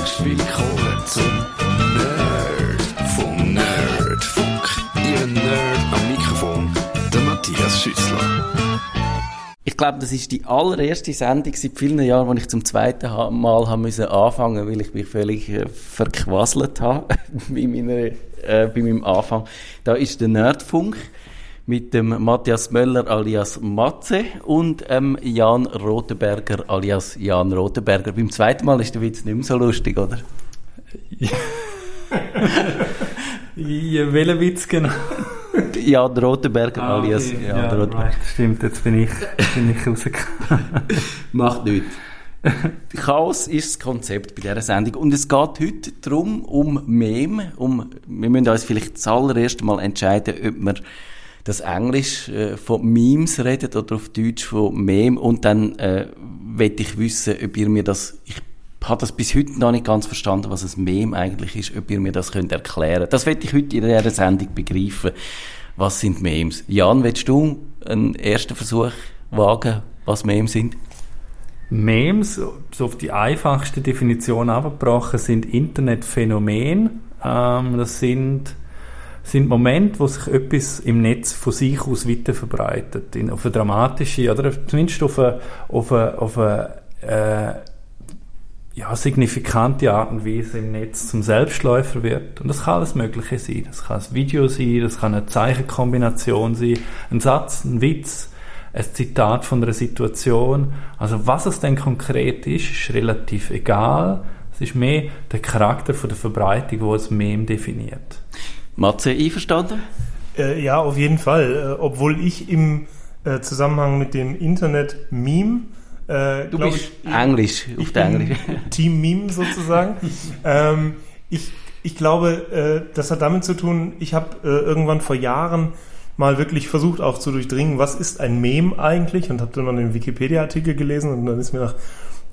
Herzlich willkommen zum Nerd vom Nerdfunk. Ihr Nerd am Mikrofon, der Matthias Schüssler. Ich glaube, das ist die allererste Sendung seit vielen Jahren, wo ich zum zweiten Mal haben müssen anfangen, weil ich mich völlig äh, verquasselt habe bei, meiner, äh, bei meinem Anfang. Da ist der Nerdfunk mit dem Matthias Möller alias Matze und ähm, Jan Rotenberger alias Jan Rotenberger. Beim zweiten Mal ist der Witz nicht mehr so lustig, oder? Ja, welcher Witz genau? Jan Rotenberger Ah, alias okay. Jan ja, Rotenberger. right, stimmt, jetzt bin ich, bin ich rausgekommen. Macht nichts. Chaos ist das Konzept bei dieser Sendung. Und es geht heute darum, um Meme. Um, wir müssen uns vielleicht das allererste Mal entscheiden, ob wir das Englisch äh, von Memes redet oder auf Deutsch von Meme. Und dann äh, möchte ich wissen, ob ihr mir das... Ich habe das bis heute noch nicht ganz verstanden, was ein Meme eigentlich ist, ob ihr mir das könnt erklären Das möchte ich heute in dieser Sendung begreifen. Was sind Memes? Jan, willst du einen ersten Versuch wagen, was Memes sind? Memes, so auf die einfachste Definition abgebrochen, sind Internetphänomene. Ähm, das sind, sind Momente, wo sich etwas im Netz von sich aus weiter verbreitet. In, auf eine dramatische, oder zumindest auf eine, auf eine, auf eine äh, ja, signifikante Art und Weise im Netz zum Selbstläufer wird. Und das kann alles Mögliche sein. Das kann ein Video sein, das kann eine Zeichenkombination sein, ein Satz, ein Witz, ein Zitat von einer Situation. Also was es denn konkret ist, ist relativ egal. Es ist mehr der Charakter von der Verbreitung, wo das Meme definiert. Matze, einverstanden? Äh, ja, auf jeden Fall. Äh, obwohl ich im äh, Zusammenhang mit dem Internet Meme äh, Du bist ich, Englisch, auf ich der bin Englisch. Team Meme sozusagen. ähm, ich, ich glaube, äh, das hat damit zu tun, ich habe äh, irgendwann vor Jahren mal wirklich versucht auch zu durchdringen, was ist ein Meme eigentlich und habe dann mal den Wikipedia-Artikel gelesen und dann ist mir nach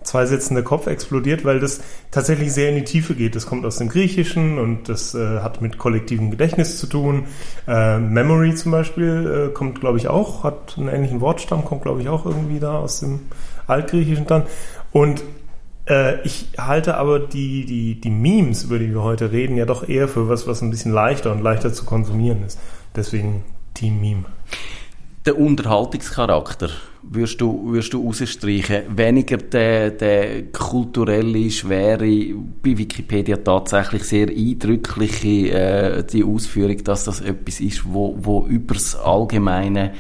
zwei Sätzen der Kopf explodiert, weil das tatsächlich sehr in die Tiefe geht. Das kommt aus dem Griechischen und das äh, hat mit kollektivem Gedächtnis zu tun. Äh, Memory zum Beispiel äh, kommt, glaube ich, auch, hat einen ähnlichen Wortstamm, kommt, glaube ich, auch irgendwie da aus dem Altgriechischen dann. Und äh, ich halte aber die, die, die Memes, über die wir heute reden, ja doch eher für was, was ein bisschen leichter und leichter zu konsumieren ist. Deswegen Team Meme. Der Unterhaltungscharakter würdest du, würdest du rausstreichen. Weniger der, der kulturelle, schwere, bei Wikipedia tatsächlich sehr eindrückliche äh, die Ausführung, dass das etwas ist, wo, wo übers Allgemeine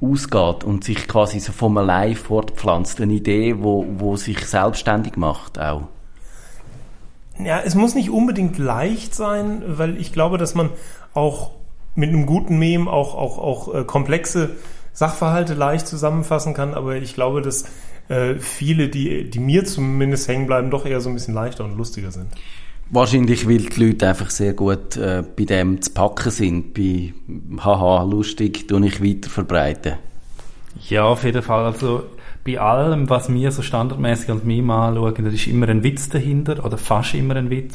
ausgeht und sich quasi so vom allein fortpflanzt. Eine Idee, wo, wo sich selbstständig macht auch. Ja, es muss nicht unbedingt leicht sein, weil ich glaube, dass man auch mit einem guten Meme auch, auch, auch äh, komplexe Sachverhalte leicht zusammenfassen kann, aber ich glaube, dass äh, viele, die, die mir zumindest hängen bleiben, doch eher so ein bisschen leichter und lustiger sind. Wahrscheinlich, weil die Leute einfach sehr gut äh, bei dem zu packen sind, bei haha, lustig, tue ich weiter verbreiten. Ja, auf jeden Fall. Also bei allem, was wir so standardmäßig als Meme anschauen, da ist immer ein Witz dahinter oder fast immer ein Witz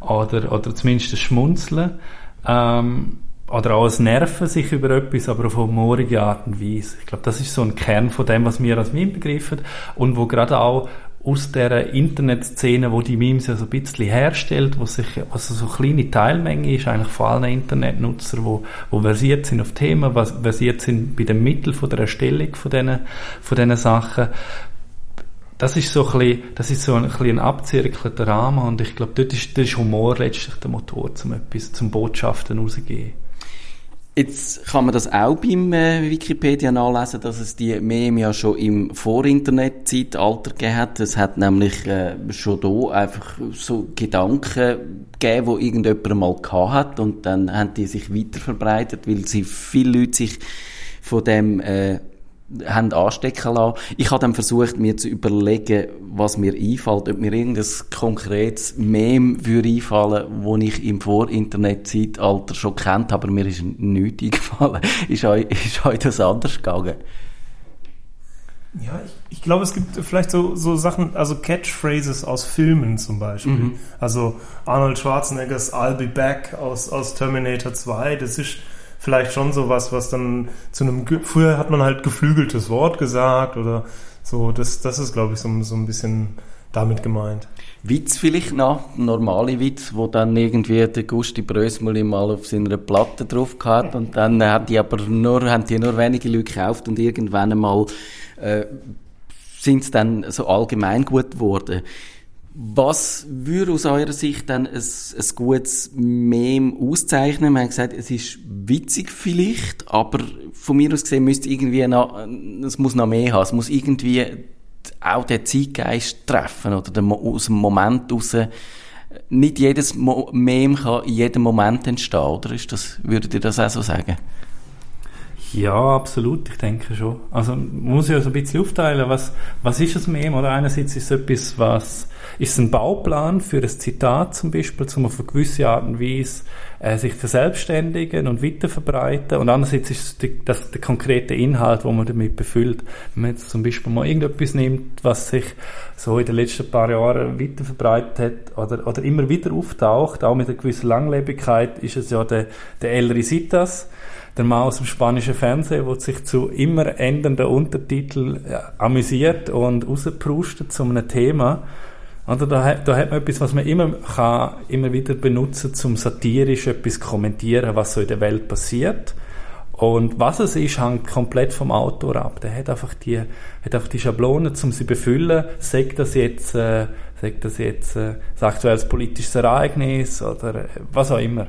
oder, oder zumindest ein Schmunzeln. Ähm, oder auch das Nerven sich über etwas, aber auf humorige Art und Weise. Ich glaube, das ist so ein Kern von dem, was wir als Meme begriffen und wo gerade auch aus der Internetszene, wo die Memes ja so ein bisschen herstellt, wo sich, was so eine kleine Teilmenge ist, eigentlich von allen Internetnutzer, wo, wo versiert sind auf Themen, was versiert sind bei den Mitteln von der Erstellung von diesen, von diesen Sachen. Das ist so ein bisschen, das ist so ein, ein abzirkelter Rahmen und ich glaube, dort ist, dort ist Humor letztlich der Motor, zum etwas, zum Botschaften rauszugeben. Jetzt kann man das auch beim äh, Wikipedia nachlesen, dass es die Meme ja schon im Vor-Internet-Zeitalter gegeben hat. Es hat nämlich äh, schon da einfach so Gedanken gegeben, die irgendjemand mal gehabt hat und dann haben die sich weiter verbreitet, weil sie viele Leute sich von dem äh, haben anstecken lassen. Ich habe dann versucht, mir zu überlegen, was mir einfällt, ob mir irgendein konkretes Meme würde einfallen, wo ich im Vor-Internet-Zeitalter schon kennt, aber mir ist nichts eingefallen. ist, euch, ist euch das anders gegangen? Ja, ich, ich glaube, es gibt vielleicht so, so Sachen, also Catchphrases aus Filmen zum Beispiel. Also Arnold Schwarzeneggers I'll be back aus, aus Terminator 2, das ist vielleicht schon sowas, was dann zu einem, früher hat man halt geflügeltes Wort gesagt oder so, das, das ist, glaube ich, so, so ein bisschen damit gemeint. Witz vielleicht noch, normale Witz, wo dann irgendwie der Gusti Brösmuli mal auf seiner Platte drauf gehabt und dann hat die aber nur, haben die nur wenige Leute gekauft und irgendwann einmal äh, sind es dann so allgemein gut geworden. Was würde aus eurer Sicht dann ein, ein gutes Meme auszeichnen? Wir haben gesagt, es ist witzig vielleicht, aber von mir aus gesehen müsste irgendwie noch, es muss noch mehr haben. Es muss irgendwie auch den Zeitgeist treffen oder den, aus dem Moment raus. Nicht jedes Meme kann in jedem Moment entstehen, oder? Ist das, würdet ihr das auch so sagen? Ja, absolut, ich denke schon. Also man muss ja so ein bisschen aufteilen, was, was ist ein Meme? Oder einerseits ist es etwas, was ist es ein Bauplan für ein Zitat zum Beispiel, um auf eine gewisse Art und Weise äh, sich verselbstständigen und weiterverbreiten. Und andererseits ist es die, das der konkrete Inhalt, wo man damit befüllt. Wenn man jetzt zum Beispiel mal irgendetwas nimmt, was sich so in den letzten paar Jahren weiterverbreitet hat oder, oder immer wieder auftaucht, auch mit einer gewissen Langlebigkeit, ist es ja der, der El Risitas, der Mann aus dem spanischen Fernsehen, der sich zu immer ändernden Untertiteln ja, amüsiert und rausprustet zu einem Thema. Oder da, da hat man etwas, was man immer kann, immer wieder benutzen, zum satirisch etwas kommentieren, was so in der Welt passiert. Und was es ist, hängt komplett vom Autor ab. Der hat einfach die, hat einfach die Schablone, um sie befüllen. Sagt das jetzt, äh, sagt das jetzt äh, ein aktuelles politisches Ereignis oder äh, was auch immer.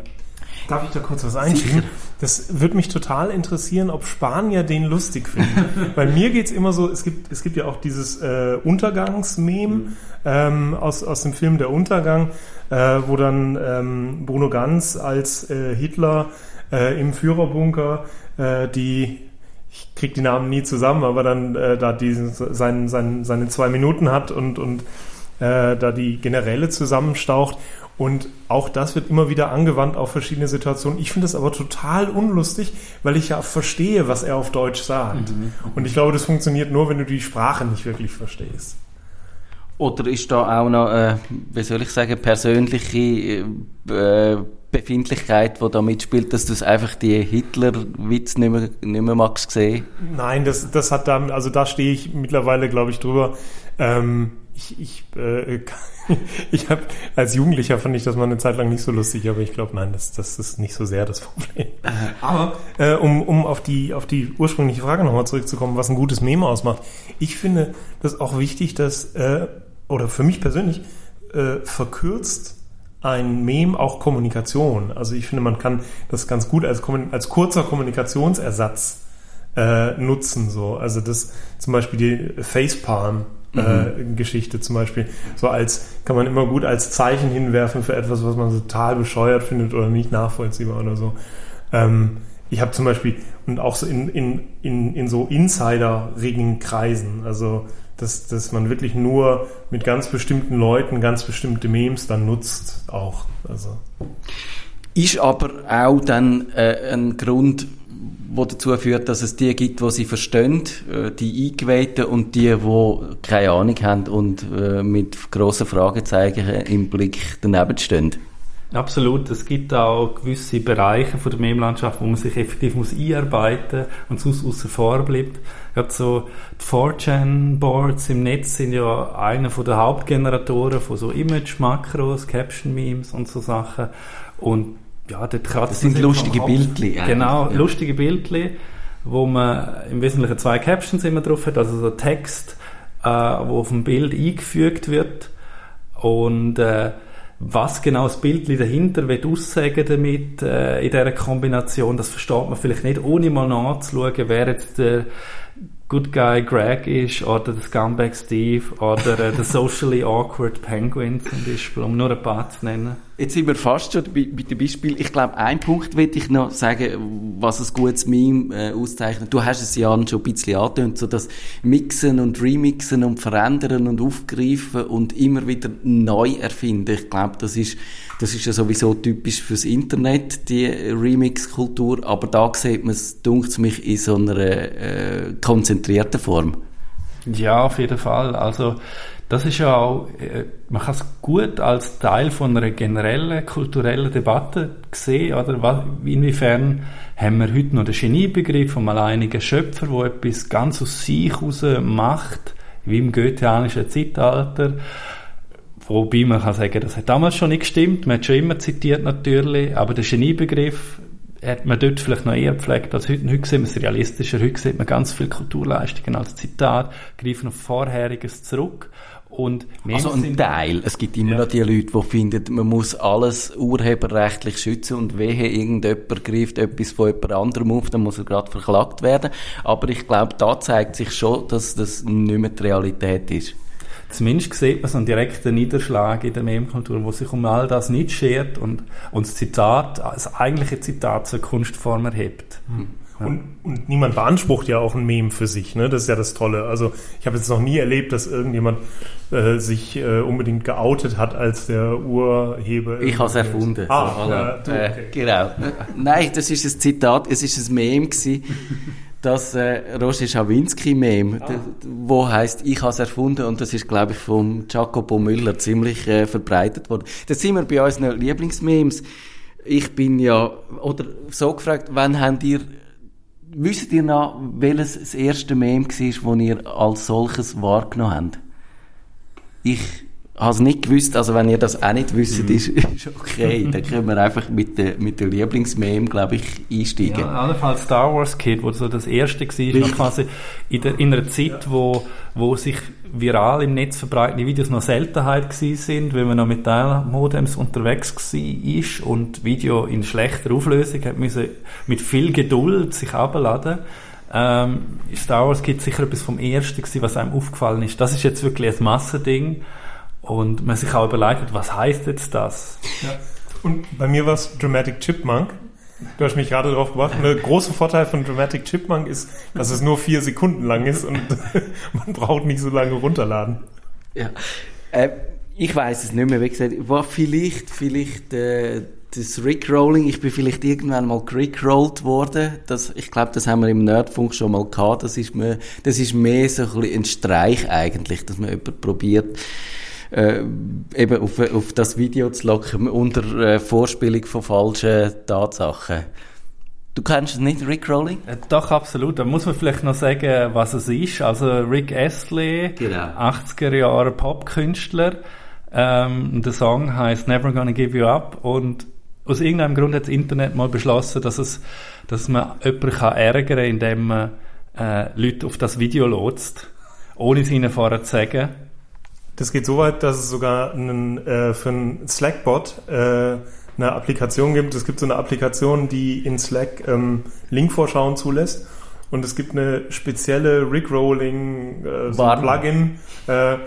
Darf ich da kurz was einschieben? Das würde mich total interessieren, ob Spanier den lustig finden. Bei mir geht's immer so, es gibt, es gibt ja auch dieses äh, Untergangsmeme mhm. ähm, aus, aus dem Film Der Untergang, äh, wo dann ähm, Bruno Ganz als äh, Hitler äh, im Führerbunker äh, die ich krieg die Namen nie zusammen, aber dann äh, da diesen, sein, sein, seine zwei Minuten hat und, und äh, da die Generäle zusammenstaucht und auch das wird immer wieder angewandt auf verschiedene Situationen. Ich finde das aber total unlustig, weil ich ja verstehe, was er auf Deutsch sagt. Mhm. Und ich glaube, das funktioniert nur, wenn du die Sprache nicht wirklich verstehst. Oder ist da auch noch, äh, wie soll ich sagen, persönliche äh, Befindlichkeit, die da mitspielt, dass du es einfach die Hitler-Witz nicht mehr, nicht mehr magst sehen? Nein, das, das hat da, also da stehe ich mittlerweile, glaube ich, drüber. Ähm, ich, ich, äh, ich habe als Jugendlicher fand ich das mal eine Zeit lang nicht so lustig, aber ich glaube, nein, das, das ist nicht so sehr das Problem. Aber äh, um, um auf die auf die ursprüngliche Frage nochmal zurückzukommen, was ein gutes Meme ausmacht, ich finde das auch wichtig, dass äh, oder für mich persönlich äh, verkürzt ein Meme auch Kommunikation. Also ich finde, man kann das ganz gut als, als kurzer Kommunikationsersatz äh, nutzen. So. Also das zum Beispiel die Facepalm äh, mhm. Geschichte zum Beispiel. So als, kann man immer gut als Zeichen hinwerfen für etwas, was man total bescheuert findet oder nicht nachvollziehbar oder so. Ähm, ich habe zum Beispiel, und auch so in, in, in, in so Insider-rigen Kreisen, also dass, dass man wirklich nur mit ganz bestimmten Leuten ganz bestimmte Memes dann nutzt auch. Also. Ist aber auch dann äh, ein Grund, wo dazu führt, dass es die gibt, die sie verstehen, äh, die Eingeweihten und die, die keine Ahnung haben und äh, mit grossen Fragezeichen im Blick daneben stehen. Absolut. Es gibt auch gewisse Bereiche von der Meme-Landschaft, wo man sich effektiv muss einarbeiten und sonst außen vor bleibt. Gerade so die 4chan-Boards im Netz sind ja einer der Hauptgeneratoren von so Image-Makros, Caption-Memes und so Sachen. Und ja, dort das sind lustige Bildchen. Genau, ja. lustige Bildchen, wo man im Wesentlichen zwei Captions immer drauf hat, also so Text, äh, wo auf dem Bild eingefügt wird und äh, was genau das Bild dahinter will aussagen damit äh, in dieser Kombination, das versteht man vielleicht nicht, ohne mal nachzuschauen, wer jetzt der Good Guy Greg ist oder der Scumbag Steve oder äh, der Socially Awkward Penguin zum Beispiel, um nur ein paar zu nennen. Jetzt sind wir fast schon bei, bei dem Beispiel. Ich glaube, ein Punkt will ich noch sagen, was ein gutes Meme äh, auszeichnet. Du hast es ja schon ein bisschen angetönt, so das Mixen und Remixen und Verändern und Aufgreifen und immer wieder neu erfinden. Ich glaube, das ist, das ist ja sowieso typisch fürs Internet, die Remix-Kultur. Aber da sieht man es, dunkt mich, in so einer äh, konzentrierten Form. Ja, auf jeden Fall. Also, das ist ja auch, äh, man kann es gut als Teil von einer generellen kulturellen Debatte sehen, oder? Inwiefern haben wir heute noch den Geniebegriff vom alleinigen Schöpfer, der etwas ganz aus sich heraus macht, wie im goetheanischen Zeitalter. Wobei man kann sagen, das hat damals schon nicht gestimmt. Man hat schon immer zitiert natürlich, aber der Geniebegriff hat man dort vielleicht noch eher gepflegt als heute. Heute sehen wir es realistischer. Heute sieht man ganz viele Kulturleistungen als Zitat, greifen auf Vorheriges zurück. Und also ein Teil. Es gibt immer ja. noch die Leute, die finden, man muss alles urheberrechtlich schützen und wehe irgendjemand greift etwas von jemand anderem auf, dann muss er gerade verklagt werden. Aber ich glaube, da zeigt sich schon, dass das nicht mehr die Realität ist. Zumindest sieht man so einen direkten Niederschlag in der Meme-Kultur, wo sich um all das nicht schert und, und das Zitat, das eigentliche Zitat zur Kunstform erhebt. Hm. Und, und niemand beansprucht ja auch ein Meme für sich, ne? Das ist ja das Tolle. Also ich habe jetzt noch nie erlebt, dass irgendjemand äh, sich äh, unbedingt geoutet hat als der Urheber. Ich habe es erfunden. Ah, so, ja, du, äh, okay. äh, genau. Nein, das ist ein Zitat, es ist ein Meme gewesen. das äh, Roger Schawinski-Meme, ah. wo heißt ich habe es erfunden und das ist, glaube ich, vom Jacopo Müller ziemlich äh, verbreitet worden. Das sind wir bei unseren Lieblingsmemes. Ich bin ja, oder so gefragt, wann habt ihr Wisst ihr noch, welches das erste Meme war, das ihr als solches wahrgenommen habt? Ich habe es nicht gewusst, also wenn ihr das auch nicht wisst, mhm. ist, ist okay. Dann können wir einfach mit der, mit der Lieblingsmeme, glaube ich, einsteigen. Ja, allenfalls Star Wars Kid, wo so das erste war, noch quasi in, der, in einer Zeit, wo, wo sich viral im Netz verbreitende Videos noch Seltenheit gewesen sind, weil man noch mit Teilmodems unterwegs war und Video in schlechter Auflösung hat müssen mit viel Geduld sich abladen. Ähm, Star Wars Kid sicher etwas vom ersten gewesen, was einem aufgefallen ist. Das ist jetzt wirklich ein Massending und man sich auch überlegt, was heißt jetzt das? Ja. Und bei mir war es Dramatic Chipmunk. Du hast mich gerade darauf gebracht. Der große Vorteil von Dramatic Chipmunk ist, dass es nur vier Sekunden lang ist und man braucht nicht so lange runterladen. Ja. Äh, ich weiß es nicht mehr. Wie gesagt, war vielleicht, vielleicht äh, das Rickrolling. Ich bin vielleicht irgendwann mal Rickrollt worden. Das, ich glaube, das haben wir im Nerdfunk schon mal gehabt. Das ist, mehr, das ist mehr so ein, ein Streich eigentlich, dass man jemand probiert äh, eben auf, auf das Video zu locken unter äh, Vorspielung von falschen Tatsachen. Du kennst es nicht, Rick Rolling? Äh, doch, absolut. Da muss man vielleicht noch sagen, was es ist. Also Rick Astley, genau. 80er Jahre Popkünstler. Ähm, der Song heißt Never Gonna Give You Up und aus irgendeinem Grund hat das Internet mal beschlossen, dass es, dass man jemanden kann ärgern kann, indem man äh, Leute auf das Video lotst, ohne es ihnen vorher zu sagen. Das geht so weit, dass es sogar einen, äh, für einen Slack-Bot äh, eine Applikation gibt. Es gibt so eine Applikation, die in Slack ähm, Linkvorschauen zulässt. Und es gibt eine spezielle Rickrolling äh, so Plugin, äh,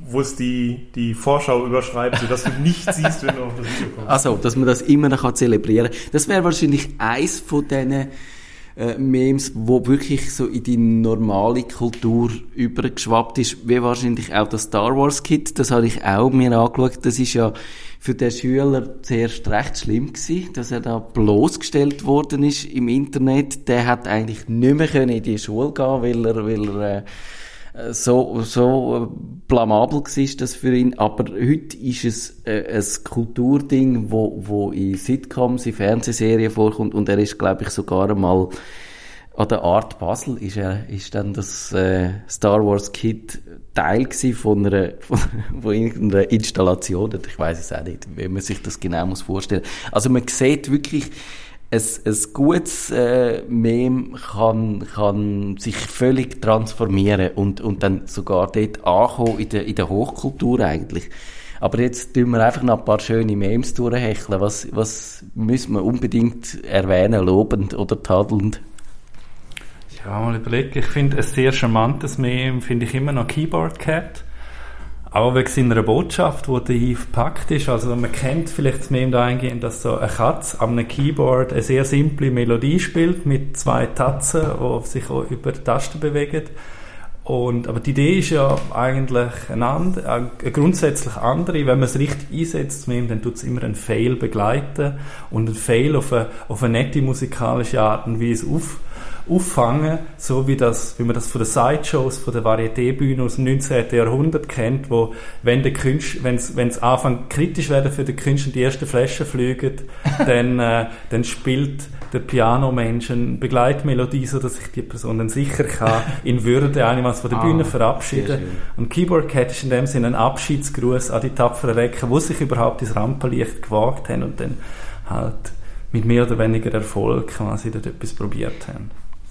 wo es die, die Vorschau überschreibt, sodass du nicht siehst, wenn du auf das Video kommst. Also, dass man das immer noch zelebrieren kann. Das wäre wahrscheinlich eins von diesen äh, Memes, wo wirklich so in die normale Kultur übergeschwappt ist, wie wahrscheinlich auch das Star Wars Kit, das habe ich auch mir angeschaut, das ist ja für den Schüler zuerst recht schlimm gewesen, dass er da bloßgestellt worden ist im Internet. Der hat eigentlich nicht mehr in die Schule gehen, weil er, weil er äh, so, so blamabel war das für ihn. Aber heute ist es äh, ein Kulturding, wo, wo in Sitcoms, in Fernsehserien vorkommt und er ist, glaube ich, sogar einmal an der Art Basel ist er, ist dann das äh, Star Wars Kit Teil von einer, von, von irgendeiner Installation. Ich weiß es auch nicht, wie man sich das genau muss vorstellen. Also man sieht wirklich, ein, ein gutes äh, Meme kann, kann sich völlig transformieren und, und dann sogar dort ankommen in der, in der Hochkultur eigentlich. Aber jetzt tun wir einfach noch ein paar schöne Memes durchhecheln. Was, was müssen wir unbedingt erwähnen, lobend oder tadelnd? Ja, mal überlegen. Ich finde ein sehr charmantes Meme, finde ich immer noch Keyboard Cat. Auch wegen seiner Botschaft, die dahin verpackt ist. Also man kennt vielleicht Meme dahingehend, dass so eine Katze am Keyboard eine sehr simple Melodie spielt mit zwei Tatzen, die sich auch über die Tasten bewegen. Und, aber die Idee ist ja eigentlich eine, andere, eine grundsätzlich andere. Wenn man es richtig einsetzt, dann tut es immer einen Fail begleiten und einen Fail auf eine, auf eine nette musikalische Art und Weise auf, auffangen, so wie das, wie man das von den Sideshows, von der Varieté-Bühne aus dem 19. Jahrhundert kennt, wo, wenn der Künstler, wenn's, wenn's anfängt kritisch werden für den Künstler, die ersten Flaschen fliegen, dann, äh, dann spielt der Pianomensch eine Begleitmelodie, so dass sich die Person dann sicher kann in Würde einmal von der Ah, Bühne verabschieden. Und Keyboard Cat ist in dem Sinne ein Abschiedsgruß an die tapferen Recken, die sich überhaupt ins Rampenlicht gewagt haben und dann halt mit mehr oder weniger Erfolg quasi dort etwas probiert haben.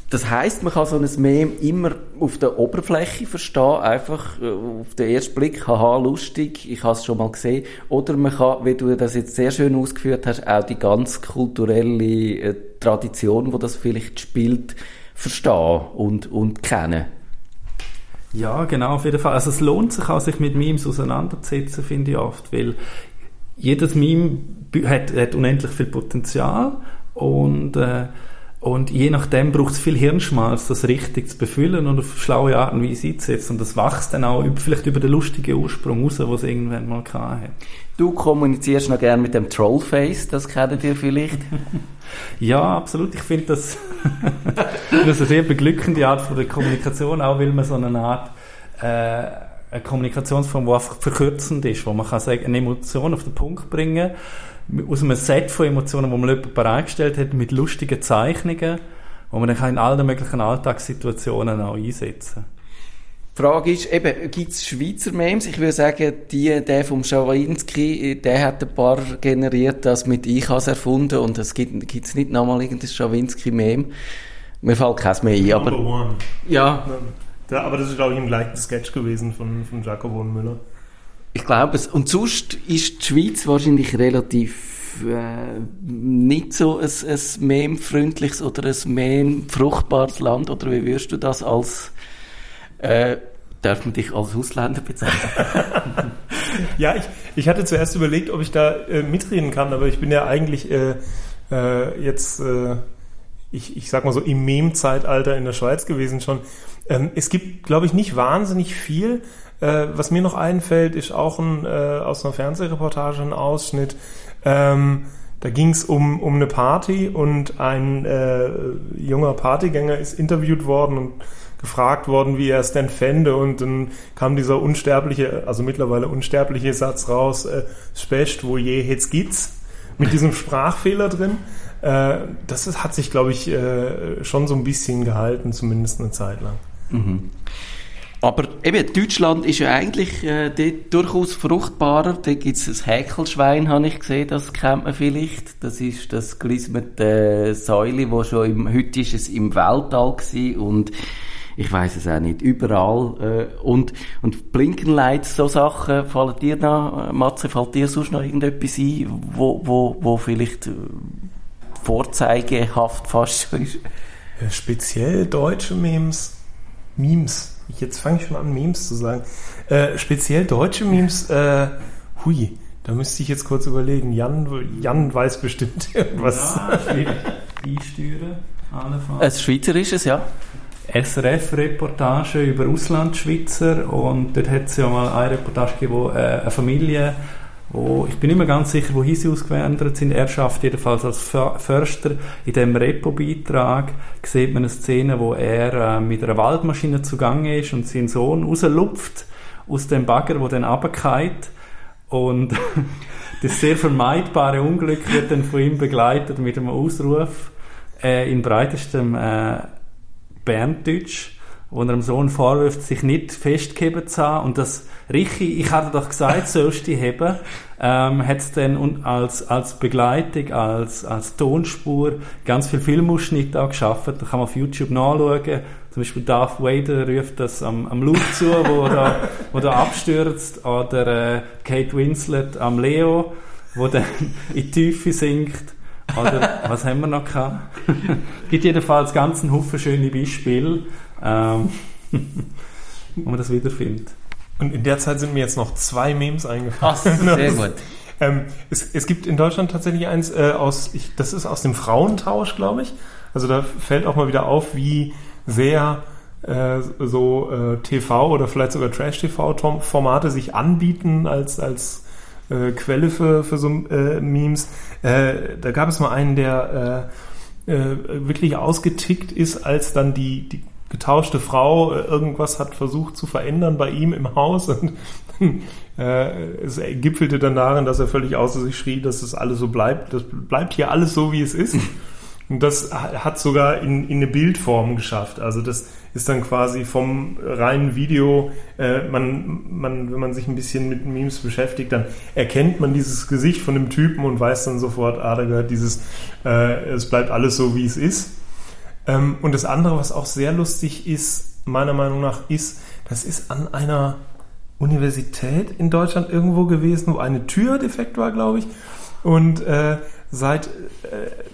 Das heißt, man kann so ein Meme immer auf der Oberfläche verstehen, einfach äh, auf den ersten Blick, haha, lustig, ich habe es schon mal gesehen. Oder man kann, wie du das jetzt sehr schön ausgeführt hast, auch die ganz kulturelle äh, Tradition, wo das vielleicht spielt, verstehen und, und kennen. Ja, genau, auf jeden Fall. Also es lohnt sich auch, sich mit Memes auseinanderzusetzen, finde ich oft, weil jedes Meme hat, hat unendlich viel Potenzial und, äh, und je nachdem braucht es viel Hirnschmalz, das richtig zu befüllen und auf schlaue Art und Weise einzusetzen. Und das wächst dann auch vielleicht über den lustigen Ursprung raus, den es irgendwann mal gehabt hat. Du kommunizierst noch gerne mit dem Trollface, das kennt ihr vielleicht. Ja, absolut. Ich finde das, das eine sehr beglückende Art von der Kommunikation, auch weil man so eine Art äh, eine Kommunikationsform, die einfach verkürzend ist, wo man kann sagen, eine Emotion auf den Punkt bringen, aus einem Set von Emotionen, wo man jemand bereitgestellt hat, mit lustigen Zeichnungen, wo man dann kann in allen möglichen Alltagssituationen auch einsetzen Die Frage ist, eben, gibt es Schweizer Memes? Ich würde sagen, die, der vom Schawinski, der hat ein paar generiert, das mit «Ich has erfunden» und es gibt es nicht nochmal irgendein Schawinski-Meme. Mir fällt keins mehr ein, aber... Number one. Ja, Ja, aber das ist, glaube ich, ein gleicher Sketch gewesen von, von Jacobo und Müller. Ich glaube es. Und sonst ist die Schweiz wahrscheinlich relativ äh, nicht so ein, ein meme-freundliches oder ein meme-fruchtbares Land. Oder wie würdest du das als... Äh, darf man dich als Ausländer bezeichnen? Ja, ich, ich hatte zuerst überlegt, ob ich da äh, mitreden kann, aber ich bin ja eigentlich äh, äh, jetzt, äh, ich, ich sag mal so, im Mem-Zeitalter in der Schweiz gewesen schon. Ähm, es gibt, glaube ich, nicht wahnsinnig viel. Äh, was mir noch einfällt, ist auch ein, äh, aus einer Fernsehreportage ein Ausschnitt. Ähm, da ging es um, um eine Party und ein äh, junger Partygänger ist interviewt worden und gefragt worden, wie er es denn fände und dann kam dieser unsterbliche, also mittlerweile unsterbliche Satz raus, äh, Specht, wo je jetzt gibt's, mit diesem Sprachfehler drin. Äh, das ist, hat sich, glaube ich, äh, schon so ein bisschen gehalten, zumindest eine Zeit lang. Aber eben, Deutschland ist ja eigentlich äh, durchaus fruchtbarer. Da gibt's ein Häkelschwein, habe ich gesehen, das kennt man vielleicht. Das ist das gelismete Säule, wo schon im, heute ist es im Weltall gewesen und ich weiß es auch nicht, überall. Äh, und, und Blinkenlights, so Sachen, fallen dir noch, äh, Matze, fällt dir sonst noch irgendetwas ein, wo, wo, wo vielleicht äh, vorzeigehaft fast schon ist? Äh, speziell deutsche Memes, Memes, jetzt fange ich schon an, Memes zu sagen. Äh, speziell deutsche Memes, äh, hui, da müsste ich jetzt kurz überlegen. Jan, Jan weiß bestimmt irgendwas. Einsteuern, anfangen. Ein Schweizerisches, ja. SRF-Reportage über Auslandschweizer und dort hat es ja mal eine Reportage gegeben, wo äh, eine Familie, wo, ich bin nicht mehr ganz sicher, wohin sie ausgewandert sind, er schafft jedenfalls als För- Förster in dem Repo-Beitrag, sieht man eine Szene, wo er äh, mit einer Waldmaschine zugange ist und sein Sohn rauslupft aus dem Bagger, wo dann runterfällt. Und das sehr vermeidbare Unglück wird dann von ihm begleitet mit einem Ausruf äh, in breitestem äh, Berndeutsch, wo er dem Sohn vorwirft, sich nicht festgehoben zu haben. Und das Richi, ich hatte doch gesagt, sollst du heben, ähm, hat es dann als, als Begleitung, als, als Tonspur ganz viel Filmausschnitte auch geschaffen. Da kann man auf YouTube nachschauen. Zum Beispiel Darth Vader ruft das am, am Luke zu, wo da, wo da abstürzt. Oder äh, Kate Winslet am Leo, wo dann in die Tiefe sinkt. Oder was haben wir noch gehabt? gibt jedenfalls ganz einen Haufen schöne Beispiele, ähm, wo man das wiederfindet. Und in der Zeit sind mir jetzt noch zwei Memes eingefallen. sehr gut. Ähm, es, es gibt in Deutschland tatsächlich eins äh, aus, ich, das ist aus dem Frauentausch, glaube ich. Also da fällt auch mal wieder auf, wie sehr äh, so äh, TV oder vielleicht sogar Trash-TV-Formate sich anbieten als, als äh, Quelle für, für so äh, Memes. Äh, da gab es mal einen, der äh, wirklich ausgetickt ist, als dann die, die getauschte Frau äh, irgendwas hat versucht zu verändern bei ihm im Haus und äh, es gipfelte dann darin, dass er völlig außer sich schrie, dass es alles so bleibt. Das bleibt hier alles so, wie es ist. Und das hat sogar in, in eine Bildform geschafft. Also das ist dann quasi vom reinen Video, äh, man, man, wenn man sich ein bisschen mit Memes beschäftigt, dann erkennt man dieses Gesicht von dem Typen und weiß dann sofort, ah, da gehört dieses, äh, es bleibt alles so, wie es ist. Ähm, und das andere, was auch sehr lustig ist, meiner Meinung nach, ist, das ist an einer Universität in Deutschland irgendwo gewesen, wo eine Tür defekt war, glaube ich. Und äh, seit äh,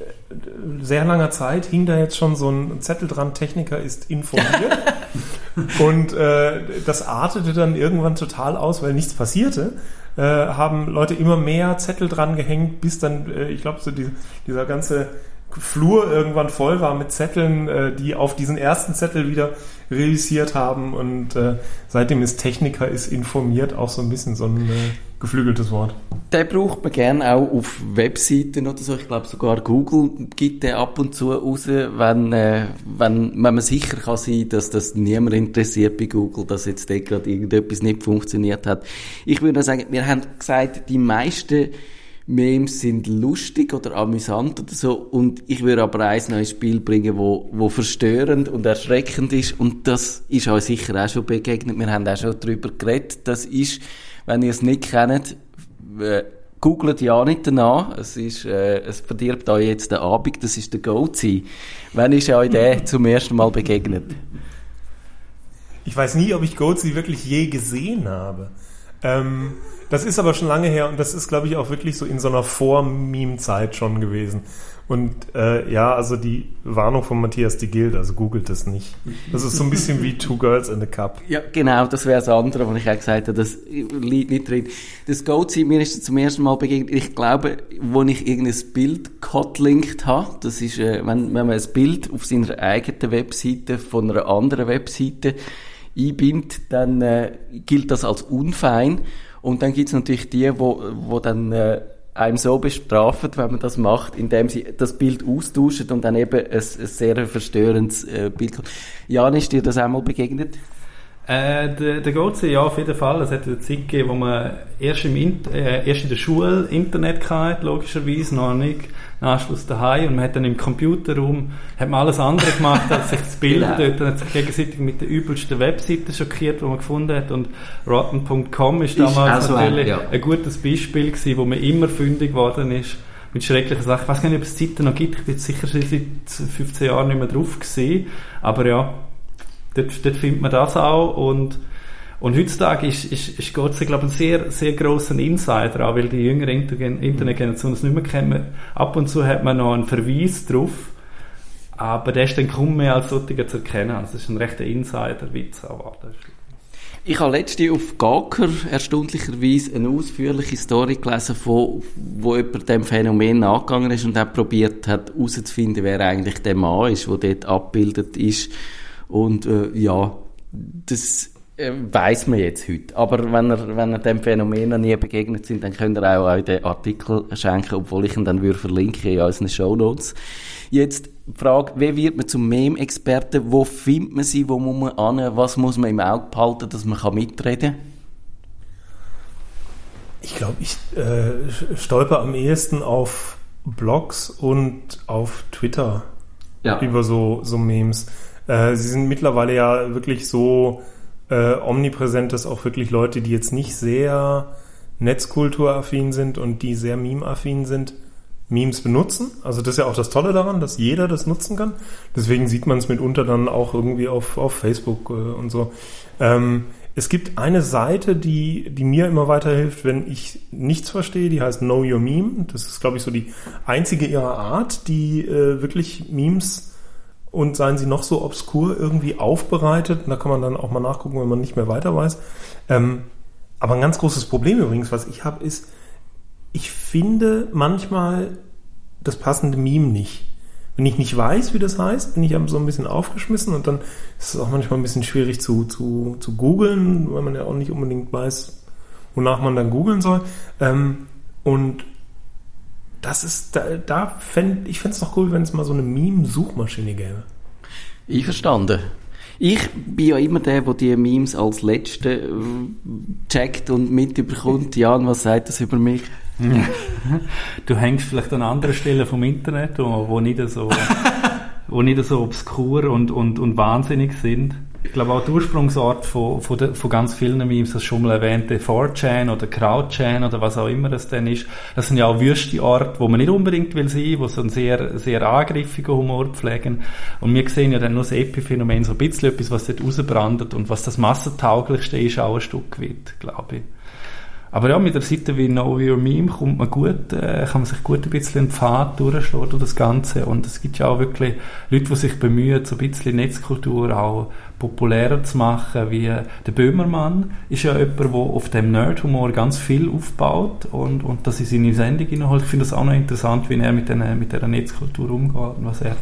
sehr langer Zeit hing da jetzt schon so ein Zettel dran, Techniker ist informiert. und äh, das artete dann irgendwann total aus, weil nichts passierte. Äh, haben Leute immer mehr Zettel dran gehängt, bis dann, äh, ich glaube, so die, dieser ganze Flur irgendwann voll war mit Zetteln, äh, die auf diesen ersten Zettel wieder realisiert haben. Und äh, seitdem ist Techniker ist informiert auch so ein bisschen so ein äh, geflügeltes Wort. Den braucht man gerne auch auf Webseiten oder so. Ich glaube sogar Google gibt den ab und zu raus, wenn, äh, wenn, wenn man sicher kann sein, dass das niemand interessiert bei Google, dass jetzt da gerade irgendetwas nicht funktioniert hat. Ich würde sagen, wir haben gesagt, die meisten Memes sind lustig oder amüsant oder so. Und ich würde aber ein neues Spiel bringen, wo, wo verstörend und erschreckend ist. Und das ist euch sicher auch schon begegnet. Wir haben auch schon darüber geredet. Das ist, wenn ihr es nicht kennt, äh, googelt ja nicht danach. Es ist, äh, es verdirbt euch jetzt den Abend. Das ist der Goatee. Wann ist euch der zum ersten Mal begegnet? Ich weiß nie, ob ich Goatee wirklich je gesehen habe. Ähm, das ist aber schon lange her und das ist, glaube ich, auch wirklich so in so einer Vor-Meme-Zeit schon gewesen. Und äh, ja, also die Warnung von Matthias, die gilt, also googelt es nicht. Das ist so ein bisschen wie Two Girls in a Cup. Ja, genau, das wäre das andere, was ich auch gesagt habe, das liegt nicht drin. Das Goatee, mir ist das zum ersten Mal begegnet, ich glaube, wo ich irgendein Bild hotlinkt habe, das ist, äh, wenn, wenn man ein Bild auf seiner eigenen Webseite von einer anderen Webseite einbindet, dann äh, gilt das als unfein. Und dann gibt's natürlich die, wo, wo dann äh, einem so bestrafen, wenn man das macht, indem sie das Bild austauschen und dann eben ein, ein sehr verstörendes äh, Bild. Jan, ist dir das einmal begegnet? Äh, der, der Goatse, ja, auf jeden Fall. Es hat eine Zeit gegeben, wo man erst, im, äh, erst in der Schule Internet hatte, logischerweise, noch nicht Anschluss daheim und man hat dann im Computerraum hat man alles andere gemacht, als sich das Bild genau. dort und hat sich gegenseitig mit den übelsten Webseiten schockiert, die man gefunden hat und Rotten.com ist damals also natürlich ein, ja. ein, gutes Beispiel gewesen, wo man immer fündig geworden ist mit schrecklichen Sachen. Ich weiß gar nicht, ob es Zeiten noch gibt, ich bin jetzt sicher seit 15 Jahren nicht mehr drauf gesehen, aber ja, dort, dort findet man das auch und und heutzutage ist, ist, ist Gott sei glaube ein sehr, sehr grosser Insider, auch weil die jüngere Internetgeneration das nicht mehr kennen. Ab und zu hat man noch einen Verweis drauf, aber der ist dann kaum mehr als solcher zu erkennen. Also das ist ein rechter Insider-Witz. Ich habe letzte auf Gawker erstaunlicherweise eine ausführliche Story gelesen, von, wo jemand dem Phänomen angegangen ist und auch probiert hat, herauszufinden, wer eigentlich der Mann ist, der dort abgebildet ist. Und äh, ja, das äh, weiß man jetzt heute. Aber wenn er, wenn er dem Phänomen noch nie begegnet sind, dann könnt ihr auch, auch den Artikel schenken, obwohl ich ihn dann würde verlinken in unseren Show Notes. Jetzt die Frage, wie wird man zum Meme-Experten? Wo findet man sie? Wo muss man an? Was muss man im Auge behalten, dass man mitreden kann? Ich glaube, ich äh, stolper am ehesten auf Blogs und auf Twitter ja. über so, so Memes. Äh, sie sind mittlerweile ja wirklich so äh, omnipräsent, dass auch wirklich Leute, die jetzt nicht sehr Netzkulturaffin sind und die sehr meme-affin sind, Memes benutzen. Also das ist ja auch das Tolle daran, dass jeder das nutzen kann. Deswegen sieht man es mitunter dann auch irgendwie auf, auf Facebook äh, und so. Ähm, es gibt eine Seite, die, die mir immer weiterhilft, wenn ich nichts verstehe, die heißt Know Your Meme. Das ist, glaube ich, so die einzige ihrer Art, die äh, wirklich Memes und seien sie noch so obskur irgendwie aufbereitet. Da kann man dann auch mal nachgucken, wenn man nicht mehr weiter weiß. Ähm, aber ein ganz großes Problem übrigens, was ich habe, ist, ich finde manchmal das passende Meme nicht. Wenn ich nicht weiß, wie das heißt, bin ich so ein bisschen aufgeschmissen und dann ist es auch manchmal ein bisschen schwierig zu, zu, zu googeln, weil man ja auch nicht unbedingt weiß, wonach man dann googeln soll. Ähm, und das ist, da, da fänd, ich fände es doch cool, wenn es mal so eine Meme-Suchmaschine gäbe. Einverstanden. Ich bin ja immer der, der die Memes als Letzte äh, checkt und mitbekommt. Jan, was sagt das über mich? Du hängst vielleicht an anderen Stellen vom Internet, wo, wo nicht so, wo nicht so obskur und, und, und wahnsinnig sind. Ich glaube auch der Ursprungsort von, von, de, von ganz vielen Memes, das schon mal erwähnte 4chan oder CrowdChan oder was auch immer es denn ist, das sind ja auch wüste Orte, wo man nicht unbedingt will sein, wo so einen sehr, sehr angriffigen Humor pflegen. Und wir sehen ja dann nur das Epiphänomen, so ein bisschen etwas, was dort rausbrandet und was das massentauglichste ist, auch ein Stück weit, glaube ich. Aber ja, mit der Seite wie Know Your Meme kommt man gut, äh, kann man sich gut ein bisschen einen Pfad durchschlagen durch das Ganze. Und es gibt ja auch wirklich Leute, die sich bemühen, so ein bisschen Netzkultur auch populärer zu machen, wie der Böhmermann ist ja jemand, der auf dem Nerd-Humor ganz viel aufbaut und, und das in seine Sendung hineinholt. Ich finde das auch noch interessant, wie er mit, den, mit dieser Netzkultur umgeht und was er,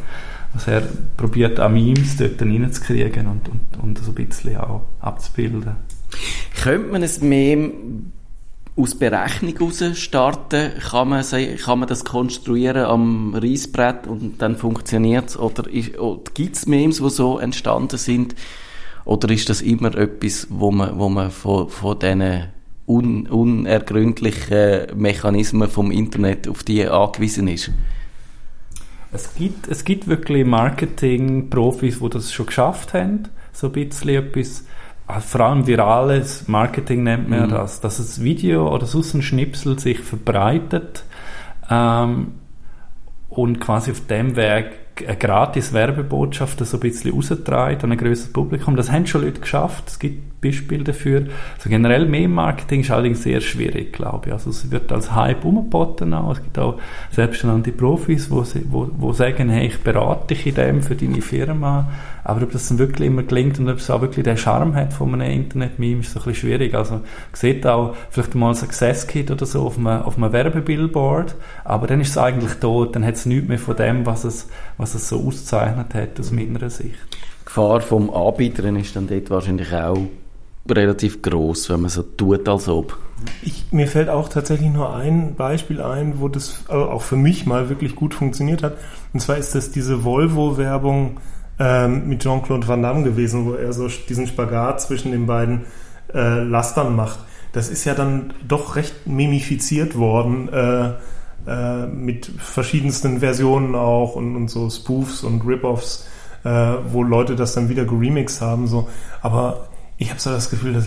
was er probiert, an Memes dort reinzukriegen und, und, und so ein bisschen auch abzubilden. Könnte man ein Meme aus Berechnung heraus starten? Kann man, kann man das konstruieren am Reisbrett und dann funktioniert es? Oder, oder gibt es Memes, die so entstanden sind? Oder ist das immer etwas, wo man, wo man von, von diesen un, unergründlichen Mechanismen vom Internet auf die angewiesen ist? Es gibt, es gibt wirklich Marketing-Profis, die das schon geschafft haben, so ein bisschen etwas vor allem virales Marketing nennt man mhm. das, dass das Video oder sonst ein Schnipsel sich verbreitet ähm, und quasi auf dem Weg eine gratis Werbebotschaft so ein bisschen rausgetragen an ein größeres Publikum. Das haben schon Leute geschafft. Es gibt Beispiele dafür. Also generell Meme-Marketing ist allerdings sehr schwierig, glaube ich. Also es wird als Hype umgeboten auch. Es gibt auch selbsternannte Profis, wo, wo, wo sagen, hey, ich berate dich in dem für deine Firma. Aber ob das dann wirklich immer gelingt und ob es auch wirklich den Charme hat von einem Internet-Meme, ist so ein bisschen schwierig. Also, man sieht auch vielleicht mal ein Success-Kit oder so auf einem, auf einem Werbebillboard, aber dann ist es eigentlich tot, dann hat es nichts mehr von dem, was es, was es so auszeichnet hat, aus meiner Sicht. Die Gefahr vom Anbieter ist dann dort wahrscheinlich auch relativ groß, wenn man so tut, als ob. Ich, mir fällt auch tatsächlich nur ein Beispiel ein, wo das auch für mich mal wirklich gut funktioniert hat. Und zwar ist das diese Volvo-Werbung ähm, mit Jean-Claude Van Damme gewesen, wo er so diesen Spagat zwischen den beiden äh, Lastern macht. Das ist ja dann doch recht mimifiziert worden äh, äh, mit verschiedensten Versionen auch und, und so Spoofs und Rip-Offs, äh, wo Leute das dann wieder geremixed haben. So. Aber ich habe so das Gefühl, das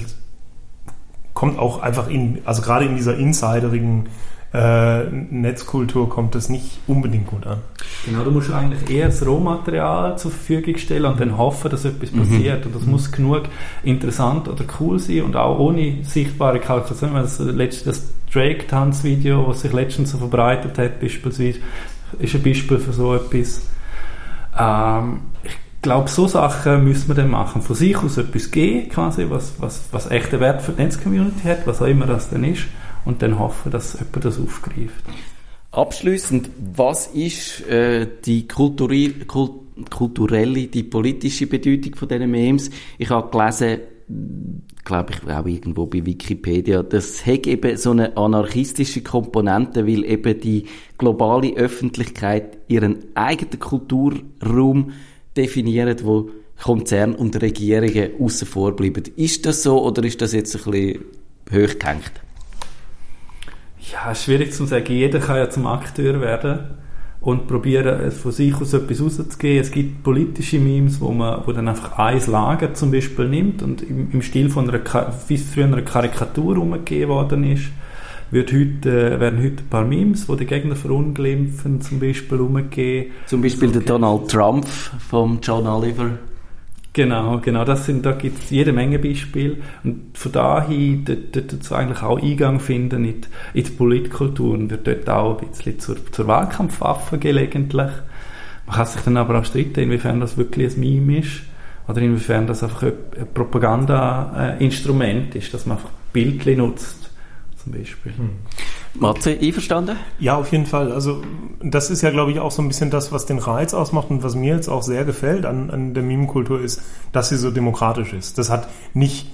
kommt auch einfach in, also gerade in dieser insiderigen äh, Netzkultur kommt das nicht unbedingt gut an. Genau, du musst eigentlich eher das Rohmaterial zur Verfügung stellen und dann hoffen, dass etwas mhm. passiert. Und das mhm. muss genug interessant oder cool sein und auch ohne sichtbare Kalkulation. Das, das Drake-Tanzvideo, was sich letztens so verbreitet hat, beispielsweise, ist ein Beispiel für so etwas. Ähm, ich glaube, so Sachen müssen wir dann machen. Von sich aus etwas geben, quasi, was, was, was echten Wert für die Netzcommunity hat, was auch immer das dann ist und dann hoffen, dass jemand das aufgreift. Abschließend, was ist äh, die kulturelle, kulturelle, die politische Bedeutung von diesen Memes? Ich habe gelesen, glaube ich auch irgendwo bei Wikipedia, das hat eben so eine anarchistische Komponente, weil eben die globale Öffentlichkeit ihren eigenen Kulturraum definiert, wo Konzerne und Regierungen außen vor bleiben. Ist das so oder ist das jetzt ein bisschen hochgehängt? Ja, schwierig zu sagen. Jeder kann ja zum Akteur werden und probieren, von sich aus etwas rauszugehen. Es gibt politische Memes, wo man wo dann einfach ein Lager zum Beispiel nimmt und im, im Stil von einer, wie früher eine Karikatur umgegeben worden ist, wird heute, äh, werden heute ein paar Memes, wo die Gegner verunglimpfen, zum Beispiel umgegeben. Zum Beispiel der Donald Trump vom John Oliver. Genau, genau, das sind, da gibt es jede Menge Beispiele und von dahin dort, dort, dort eigentlich auch Eingang finden in die, in die Politkultur und wird dort auch ein bisschen zur, zur Wahlkampfwaffe gelegentlich. Man kann sich dann aber auch streiten, inwiefern das wirklich ein Meme ist oder inwiefern das einfach ein Propaganda-Instrument ist, dass man einfach Bildchen nutzt, zum Beispiel. Hm. Matze, einverstanden? Ja, auf jeden Fall. Also das ist ja, glaube ich, auch so ein bisschen das, was den Reiz ausmacht und was mir jetzt auch sehr gefällt an, an der Meme-Kultur ist, dass sie so demokratisch ist. Das hat nicht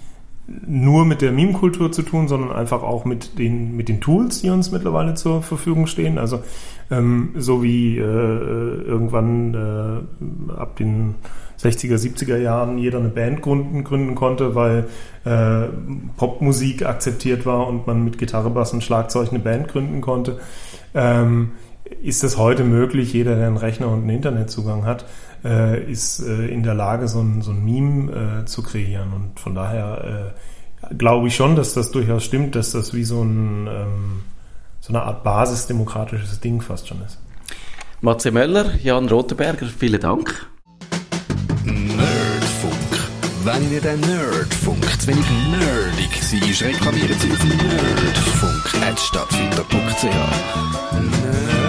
nur mit der Meme-Kultur zu tun, sondern einfach auch mit den, mit den Tools, die uns mittlerweile zur Verfügung stehen. Also ähm, so wie äh, irgendwann äh, ab den 60er, 70er Jahren jeder eine Band gründen, gründen konnte, weil äh, Popmusik akzeptiert war und man mit Gitarre, Bass und Schlagzeug eine Band gründen konnte. Ähm, ist es heute möglich, jeder, der einen Rechner und einen Internetzugang hat, äh, ist äh, in der Lage, so ein, so ein Meme äh, zu kreieren. Und von daher äh, glaube ich schon, dass das durchaus stimmt, dass das wie so, ein, ähm, so eine Art basisdemokratisches Ding fast schon ist. Matze Möller, Jan Rotenberger, vielen Dank. Nerdfunk. Wenn ihr den Nerdfunk zu wenig nerdig seid, reklamiert sie auf nerdfunk.net stattfinder.ch. Nerd